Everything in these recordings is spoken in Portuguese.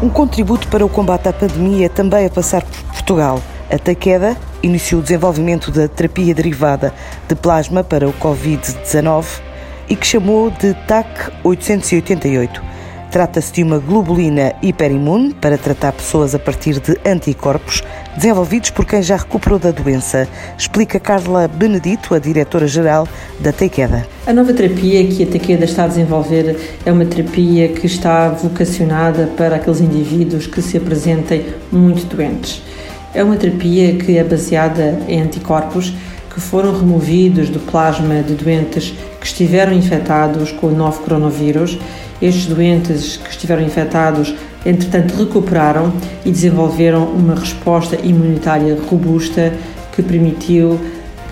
Um contributo para o combate à pandemia também a passar por Portugal. A Taqueda iniciou o desenvolvimento da terapia derivada de plasma para o Covid-19 e que chamou de TAC 888. Trata-se de uma globulina hiperimune para tratar pessoas a partir de anticorpos desenvolvidos por quem já recuperou da doença, explica Carla Benedito, a diretora-geral da Tequeda. A nova terapia que a Tequeda está a desenvolver é uma terapia que está vocacionada para aqueles indivíduos que se apresentem muito doentes. É uma terapia que é baseada em anticorpos que foram removidos do plasma de doentes que estiveram infectados com o novo coronavírus estes doentes que estiveram infectados, entretanto, recuperaram e desenvolveram uma resposta imunitária robusta que permitiu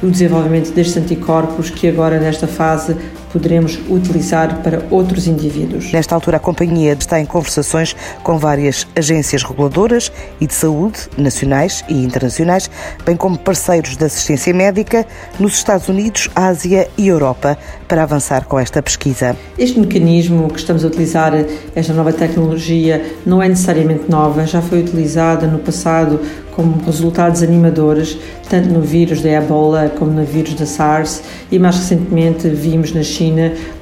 o desenvolvimento destes anticorpos que agora, nesta fase, poderemos utilizar para outros indivíduos. Nesta altura, a companhia está em conversações com várias agências reguladoras e de saúde, nacionais e internacionais, bem como parceiros de assistência médica nos Estados Unidos, Ásia e Europa, para avançar com esta pesquisa. Este mecanismo que estamos a utilizar, esta nova tecnologia, não é necessariamente nova, já foi utilizada no passado como resultados animadores, tanto no vírus da Ebola como no vírus da SARS, e mais recentemente vimos na China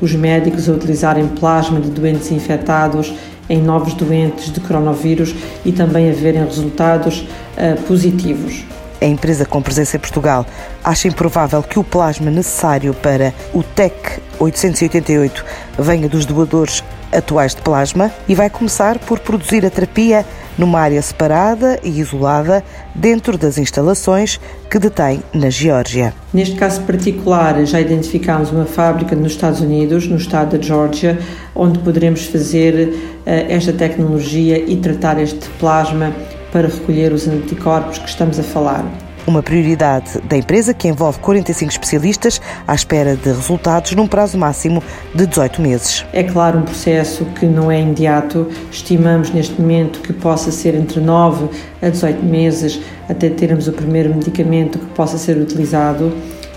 os médicos a utilizarem plasma de doentes infectados em novos doentes de coronavírus e também a verem resultados uh, positivos. A empresa com presença em Portugal acha improvável que o plasma necessário para o TEC 888 venha dos doadores atuais de plasma e vai começar por produzir a terapia numa área separada e isolada dentro das instalações que detém na Geórgia. Neste caso particular, já identificámos uma fábrica nos Estados Unidos, no estado da Geórgia, onde poderemos fazer uh, esta tecnologia e tratar este plasma para recolher os anticorpos que estamos a falar. Uma prioridade da empresa que envolve 45 especialistas à espera de resultados num prazo máximo de 18 meses. É claro, um processo que não é imediato. Estimamos neste momento que possa ser entre 9 a 18 meses até termos o primeiro medicamento que possa ser utilizado.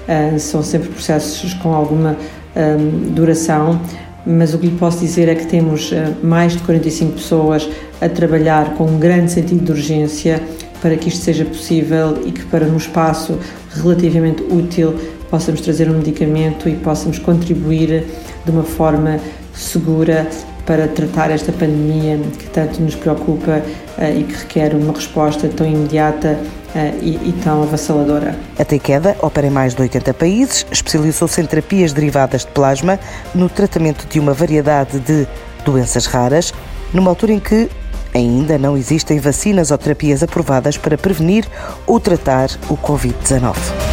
Uh, são sempre processos com alguma um, duração, mas o que lhe posso dizer é que temos uh, mais de 45 pessoas a trabalhar com um grande sentido de urgência para que isto seja possível e que para num espaço relativamente útil possamos trazer um medicamento e possamos contribuir de uma forma segura para tratar esta pandemia que tanto nos preocupa uh, e que requer uma resposta tão imediata uh, e, e, tão avassaladora. A Tequeda opera em mais de 80 países, especializou-se em terapias derivadas de plasma no tratamento de uma variedade de doenças raras, numa altura em que Ainda não existem vacinas ou terapias aprovadas para prevenir ou tratar o Covid-19.